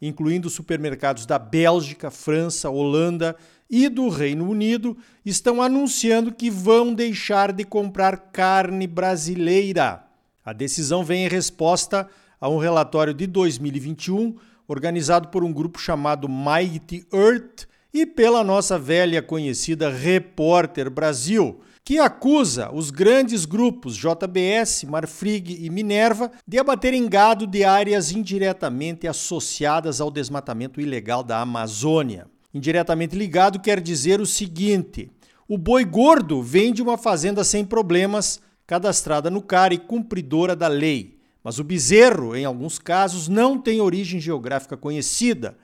incluindo supermercados da Bélgica, França, Holanda e do Reino Unido, estão anunciando que vão deixar de comprar carne brasileira. A decisão vem em resposta a um relatório de 2021 organizado por um grupo chamado Mighty Earth e pela nossa velha conhecida Repórter Brasil, que acusa os grandes grupos JBS, Marfrig e Minerva de abaterem gado de áreas indiretamente associadas ao desmatamento ilegal da Amazônia. Indiretamente ligado quer dizer o seguinte: o boi gordo vem de uma fazenda sem problemas, cadastrada no CAR e cumpridora da lei. Mas o bezerro, em alguns casos, não tem origem geográfica conhecida.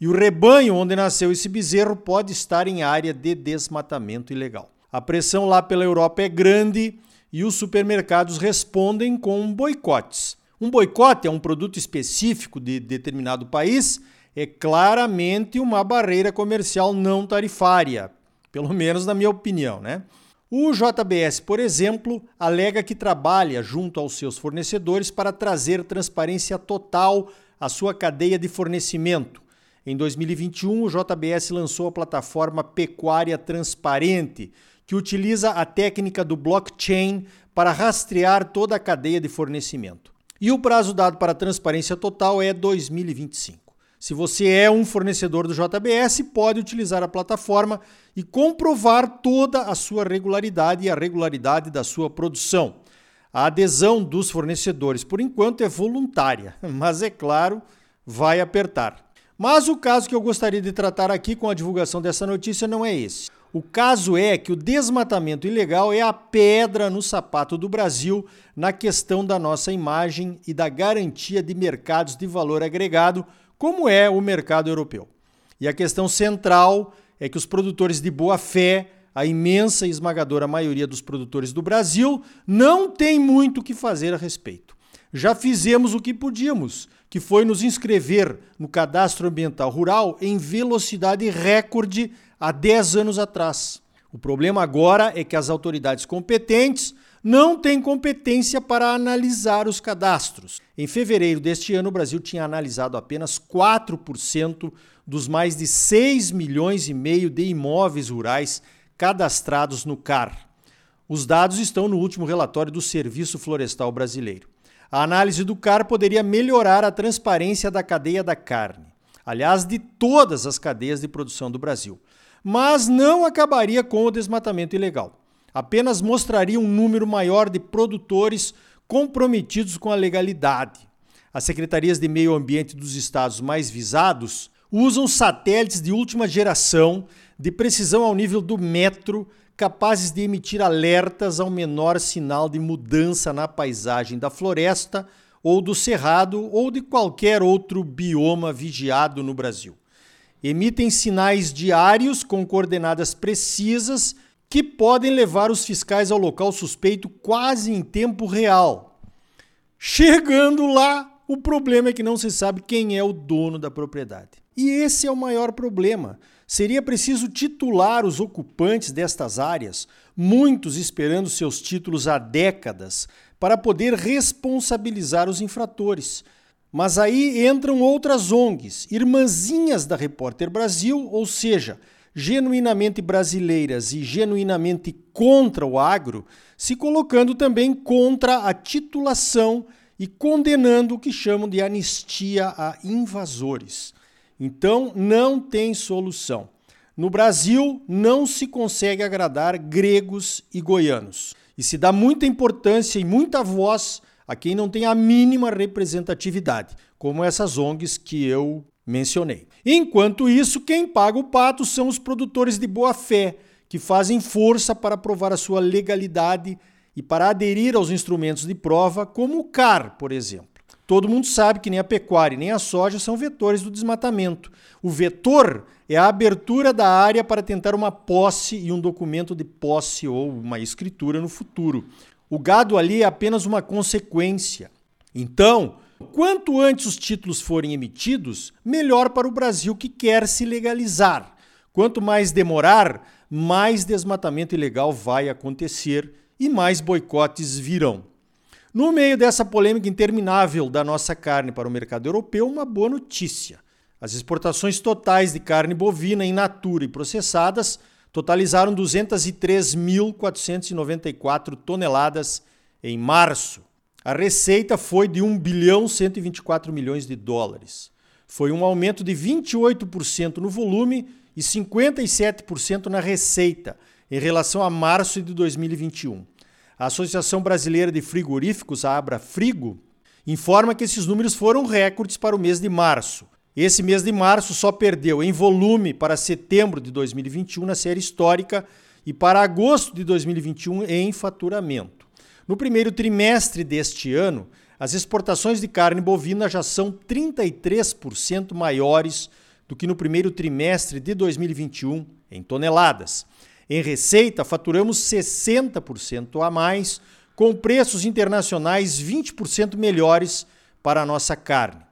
E o rebanho onde nasceu esse bezerro pode estar em área de desmatamento ilegal. A pressão lá pela Europa é grande e os supermercados respondem com boicotes. Um boicote a um produto específico de determinado país é claramente uma barreira comercial não tarifária, pelo menos na minha opinião, né? O JBS, por exemplo, alega que trabalha junto aos seus fornecedores para trazer transparência total à sua cadeia de fornecimento. Em 2021, o JBS lançou a plataforma Pecuária Transparente, que utiliza a técnica do blockchain para rastrear toda a cadeia de fornecimento. E o prazo dado para transparência total é 2025. Se você é um fornecedor do JBS, pode utilizar a plataforma e comprovar toda a sua regularidade e a regularidade da sua produção. A adesão dos fornecedores, por enquanto, é voluntária, mas é claro, vai apertar. Mas o caso que eu gostaria de tratar aqui com a divulgação dessa notícia não é esse. O caso é que o desmatamento ilegal é a pedra no sapato do Brasil na questão da nossa imagem e da garantia de mercados de valor agregado, como é o mercado europeu. E a questão central é que os produtores de boa fé, a imensa e esmagadora maioria dos produtores do Brasil, não tem muito o que fazer a respeito. Já fizemos o que podíamos, que foi nos inscrever no cadastro ambiental rural em velocidade recorde há 10 anos atrás. O problema agora é que as autoridades competentes não têm competência para analisar os cadastros. Em fevereiro deste ano, o Brasil tinha analisado apenas 4% dos mais de 6 milhões e meio de imóveis rurais cadastrados no CAR. Os dados estão no último relatório do Serviço Florestal Brasileiro. A análise do CAR poderia melhorar a transparência da cadeia da carne, aliás, de todas as cadeias de produção do Brasil mas não acabaria com o desmatamento ilegal. Apenas mostraria um número maior de produtores comprometidos com a legalidade. As secretarias de meio ambiente dos estados mais visados usam satélites de última geração, de precisão ao nível do metro, capazes de emitir alertas ao menor sinal de mudança na paisagem da floresta ou do cerrado ou de qualquer outro bioma vigiado no Brasil emitem sinais diários com coordenadas precisas que podem levar os fiscais ao local suspeito quase em tempo real. Chegando lá, o problema é que não se sabe quem é o dono da propriedade. E esse é o maior problema. Seria preciso titular os ocupantes destas áreas, muitos esperando seus títulos há décadas, para poder responsabilizar os infratores. Mas aí entram outras ONGs, irmãzinhas da Repórter Brasil, ou seja, genuinamente brasileiras e genuinamente contra o agro, se colocando também contra a titulação e condenando o que chamam de anistia a invasores. Então, não tem solução. No Brasil, não se consegue agradar gregos e goianos. E se dá muita importância e muita voz a quem não tem a mínima representatividade, como essas ONGs que eu mencionei. Enquanto isso, quem paga o pato são os produtores de boa fé, que fazem força para provar a sua legalidade e para aderir aos instrumentos de prova, como o CAR, por exemplo. Todo mundo sabe que nem a pecuária nem a soja são vetores do desmatamento. O vetor é a abertura da área para tentar uma posse e um documento de posse ou uma escritura no futuro. O gado ali é apenas uma consequência. Então, quanto antes os títulos forem emitidos, melhor para o Brasil que quer se legalizar. Quanto mais demorar, mais desmatamento ilegal vai acontecer e mais boicotes virão. No meio dessa polêmica interminável da nossa carne para o mercado europeu, uma boa notícia. As exportações totais de carne bovina in natura e processadas totalizaram 203.494 toneladas em março. A receita foi de 1 bilhão 124 milhões de dólares. Foi um aumento de 28% no volume e 57% na receita em relação a março de 2021. A Associação Brasileira de Frigoríficos, a Abra Frigo, informa que esses números foram recordes para o mês de março. Esse mês de março só perdeu em volume para setembro de 2021 na série histórica e para agosto de 2021 em faturamento. No primeiro trimestre deste ano, as exportações de carne bovina já são 33% maiores do que no primeiro trimestre de 2021 em toneladas. Em receita, faturamos 60% a mais, com preços internacionais 20% melhores para a nossa carne.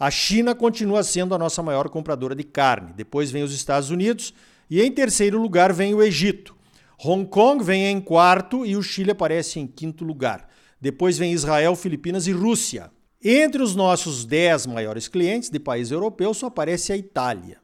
A China continua sendo a nossa maior compradora de carne. Depois vem os Estados Unidos e em terceiro lugar vem o Egito. Hong Kong vem em quarto e o Chile aparece em quinto lugar. Depois vem Israel, Filipinas e Rússia. Entre os nossos 10 maiores clientes de países europeus só aparece a Itália.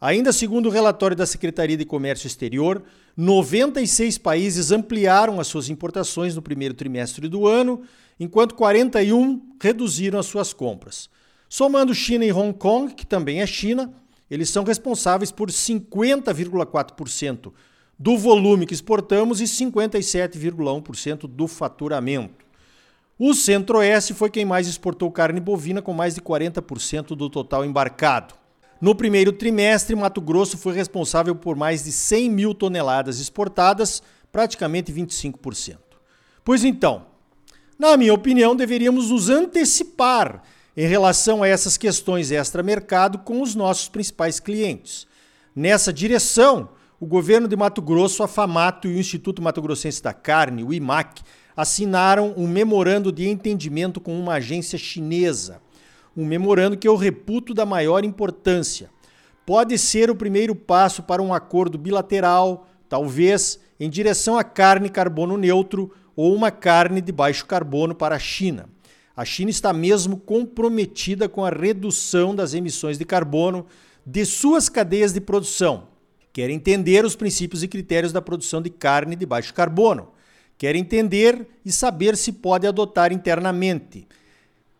Ainda segundo o relatório da Secretaria de Comércio Exterior, 96 países ampliaram as suas importações no primeiro trimestre do ano, enquanto 41 reduziram as suas compras. Somando China e Hong Kong, que também é China, eles são responsáveis por 50,4% do volume que exportamos e 57,1% do faturamento. O Centro-Oeste foi quem mais exportou carne bovina, com mais de 40% do total embarcado. No primeiro trimestre, Mato Grosso foi responsável por mais de 100 mil toneladas exportadas, praticamente 25%. Pois então, na minha opinião, deveríamos nos antecipar em relação a essas questões extra-mercado com os nossos principais clientes. Nessa direção, o governo de Mato Grosso, a FAMATO e o Instituto Mato Grossense da Carne, o IMAC, assinaram um memorando de entendimento com uma agência chinesa. Um memorando que eu reputo da maior importância. Pode ser o primeiro passo para um acordo bilateral, talvez em direção à carne carbono neutro ou uma carne de baixo carbono para a China. A China está mesmo comprometida com a redução das emissões de carbono de suas cadeias de produção. Quer entender os princípios e critérios da produção de carne de baixo carbono. Quer entender e saber se pode adotar internamente.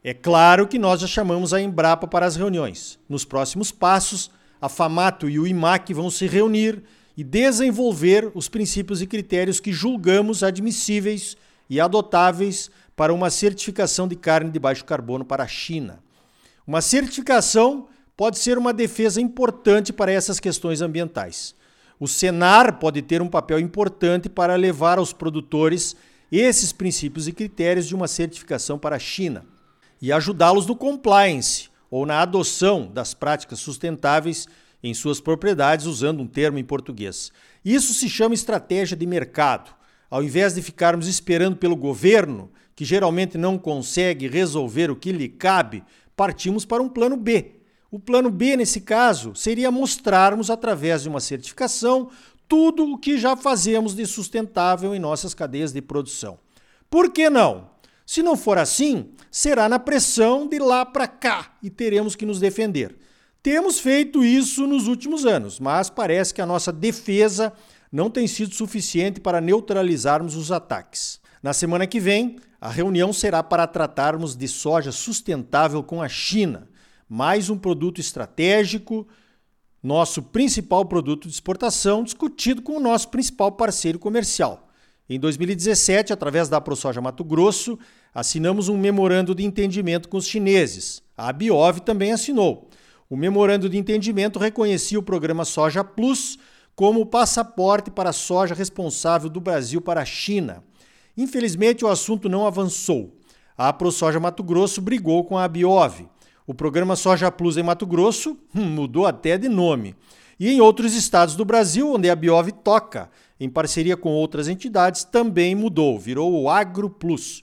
É claro que nós já chamamos a Embrapa para as reuniões. Nos próximos passos, a FAMATO e o IMAC vão se reunir e desenvolver os princípios e critérios que julgamos admissíveis e adotáveis para uma certificação de carne de baixo carbono para a China. Uma certificação pode ser uma defesa importante para essas questões ambientais. O Senar pode ter um papel importante para levar aos produtores esses princípios e critérios de uma certificação para a China e ajudá-los no compliance ou na adoção das práticas sustentáveis em suas propriedades, usando um termo em português. Isso se chama estratégia de mercado. Ao invés de ficarmos esperando pelo governo, que geralmente não consegue resolver o que lhe cabe, partimos para um plano B. O plano B, nesse caso, seria mostrarmos, através de uma certificação, tudo o que já fazemos de sustentável em nossas cadeias de produção. Por que não? Se não for assim, será na pressão de lá para cá e teremos que nos defender. Temos feito isso nos últimos anos, mas parece que a nossa defesa não tem sido suficiente para neutralizarmos os ataques. Na semana que vem, a reunião será para tratarmos de soja sustentável com a China, mais um produto estratégico, nosso principal produto de exportação, discutido com o nosso principal parceiro comercial. Em 2017, através da ProSoja Mato Grosso, assinamos um memorando de entendimento com os chineses. A Biov também assinou. O memorando de entendimento reconhecia o programa Soja Plus como o passaporte para a soja responsável do Brasil para a China. Infelizmente, o assunto não avançou. A ProSoja Mato Grosso brigou com a Biov. O programa Soja Plus em Mato Grosso hum, mudou até de nome. E em outros estados do Brasil, onde a Biov toca, em parceria com outras entidades, também mudou, virou o Agro Plus.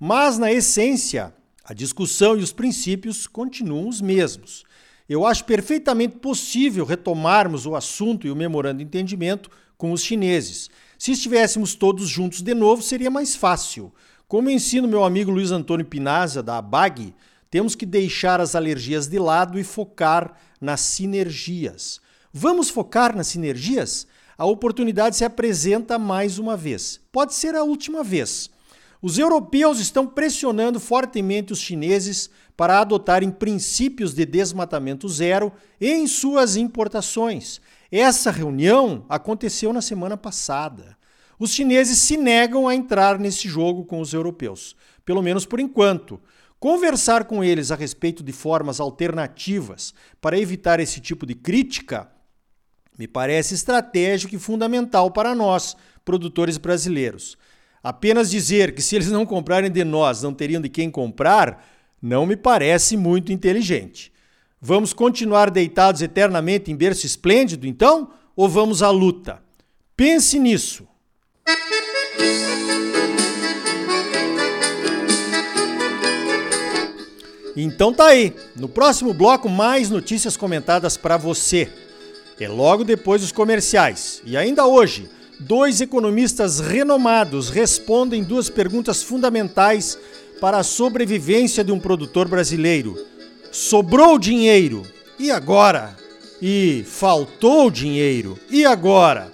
Mas, na essência, a discussão e os princípios continuam os mesmos. Eu acho perfeitamente possível retomarmos o assunto e o memorando de entendimento com os chineses. Se estivéssemos todos juntos de novo, seria mais fácil. Como ensina meu amigo Luiz Antônio Pinaza, da ABAG, temos que deixar as alergias de lado e focar nas sinergias. Vamos focar nas sinergias? A oportunidade se apresenta mais uma vez. Pode ser a última vez. Os europeus estão pressionando fortemente os chineses para adotarem princípios de desmatamento zero em suas importações. Essa reunião aconteceu na semana passada. Os chineses se negam a entrar nesse jogo com os europeus, pelo menos por enquanto. Conversar com eles a respeito de formas alternativas para evitar esse tipo de crítica me parece estratégico e fundamental para nós, produtores brasileiros. Apenas dizer que se eles não comprarem de nós, não teriam de quem comprar, não me parece muito inteligente. Vamos continuar deitados eternamente em berço esplêndido, então? Ou vamos à luta? Pense nisso. Então tá aí. No próximo bloco, mais notícias comentadas para você. É logo depois dos comerciais. E ainda hoje, dois economistas renomados respondem duas perguntas fundamentais para a sobrevivência de um produtor brasileiro. Sobrou dinheiro? E agora? E faltou dinheiro? E agora?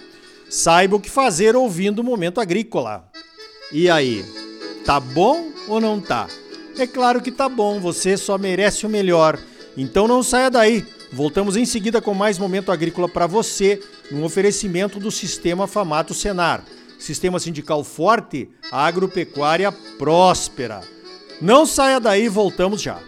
Saiba o que fazer ouvindo o Momento Agrícola. E aí, tá bom ou não tá? É claro que tá bom, você só merece o melhor. Então não saia daí. Voltamos em seguida com mais momento agrícola para você, num oferecimento do Sistema Famato Senar. Sistema sindical forte, agropecuária próspera. Não saia daí, voltamos já.